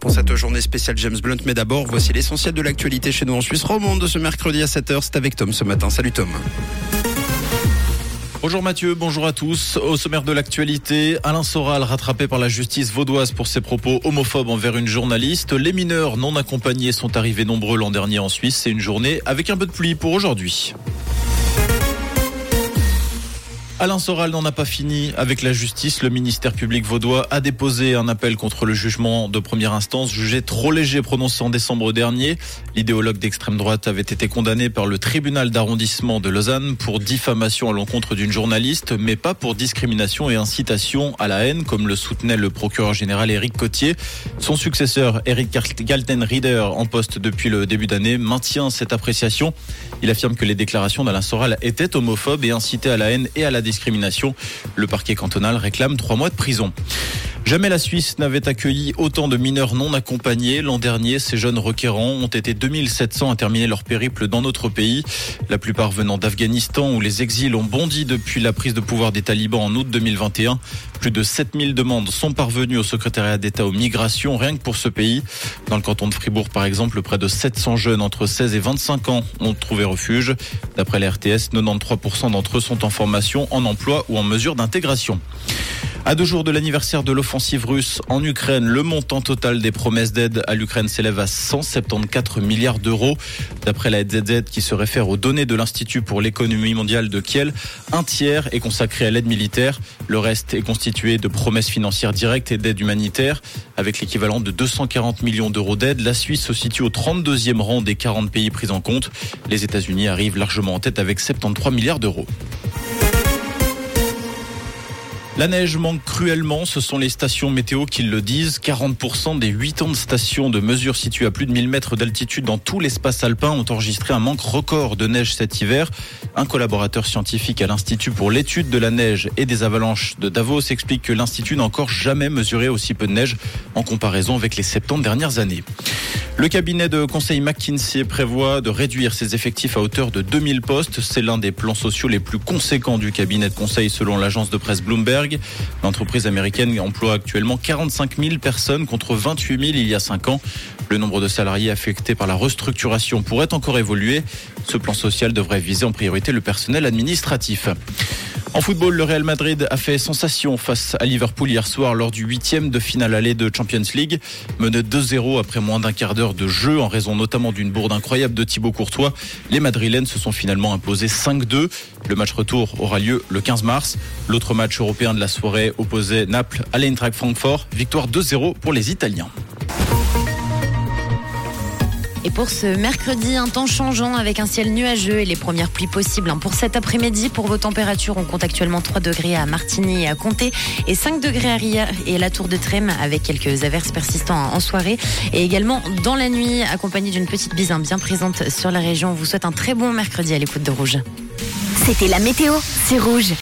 pour cette journée spéciale James Blunt. Mais d'abord, voici l'essentiel de l'actualité chez nous en Suisse romande de ce mercredi à 7h. C'est avec Tom ce matin. Salut Tom. Bonjour Mathieu, bonjour à tous. Au sommaire de l'actualité, Alain Soral rattrapé par la justice vaudoise pour ses propos homophobes envers une journaliste. Les mineurs non accompagnés sont arrivés nombreux l'an dernier en Suisse. C'est une journée avec un peu de pluie pour aujourd'hui. Alain Soral n'en a pas fini avec la justice. Le ministère public vaudois a déposé un appel contre le jugement de première instance jugé trop léger prononcé en décembre dernier. L'idéologue d'extrême droite avait été condamné par le tribunal d'arrondissement de Lausanne pour diffamation à l'encontre d'une journaliste, mais pas pour discrimination et incitation à la haine, comme le soutenait le procureur général Éric Cotier. Son successeur, Éric Galten-Rieder, en poste depuis le début d'année, maintient cette appréciation. Il affirme que les déclarations d'Alain Soral étaient homophobes et incitaient à la haine et à la discrimination. Le parquet cantonal réclame trois mois de prison. Jamais la Suisse n'avait accueilli autant de mineurs non accompagnés. L'an dernier, ces jeunes requérants ont été 2700 à terminer leur périple dans notre pays. La plupart venant d'Afghanistan où les exils ont bondi depuis la prise de pouvoir des talibans en août 2021. Plus de 7000 demandes sont parvenues au secrétariat d'État aux migrations, rien que pour ce pays. Dans le canton de Fribourg, par exemple, près de 700 jeunes entre 16 et 25 ans ont trouvé refuge. D'après la RTS, 93% d'entre eux sont en formation, en emploi ou en mesure d'intégration. À deux jours de l'anniversaire de l'offensive russe en Ukraine, le montant total des promesses d'aide à l'Ukraine s'élève à 174 milliards d'euros. D'après la ZZ qui se réfère aux données de l'Institut pour l'économie mondiale de Kiel, un tiers est consacré à l'aide militaire. Le reste est constitué de promesses financières directes et d'aide humanitaire. Avec l'équivalent de 240 millions d'euros d'aide, la Suisse se situe au 32e rang des 40 pays pris en compte. Les États-Unis arrivent largement en tête avec 73 milliards d'euros. La neige manque cruellement, ce sont les stations météo qui le disent. 40% des 8 ans de stations de mesure situées à plus de 1000 mètres d'altitude dans tout l'espace alpin ont enregistré un manque record de neige cet hiver. Un collaborateur scientifique à l'Institut pour l'étude de la neige et des avalanches de Davos explique que l'Institut n'a encore jamais mesuré aussi peu de neige en comparaison avec les 70 dernières années. Le cabinet de conseil McKinsey prévoit de réduire ses effectifs à hauteur de 2000 postes. C'est l'un des plans sociaux les plus conséquents du cabinet de conseil selon l'agence de presse Bloomberg. L'entreprise américaine emploie actuellement 45 000 personnes contre 28 000 il y a 5 ans. Le nombre de salariés affectés par la restructuration pourrait encore évoluer. Ce plan social devrait viser en priorité le personnel administratif. En football, le Real Madrid a fait sensation face à Liverpool hier soir lors du huitième de finale allée de Champions League. Mené 2-0 après moins d'un quart d'heure de jeu en raison notamment d'une bourde incroyable de Thibaut Courtois. Les Madrilènes se sont finalement imposés 5-2. Le match retour aura lieu le 15 mars. L'autre match européen de la soirée opposait Naples à l'Eintracht Francfort. Victoire 2-0 pour les Italiens. Et pour ce mercredi, un temps changeant avec un ciel nuageux et les premières pluies possibles. Hein. Pour cet après-midi, pour vos températures, on compte actuellement 3 degrés à Martigny et à Comté et 5 degrés à Ria et la Tour de Trême avec quelques averses persistantes en soirée. Et également dans la nuit, accompagné d'une petite bise hein, bien présente sur la région. On vous souhaite un très bon mercredi à l'écoute de Rouge. C'était la météo, c'est Rouge.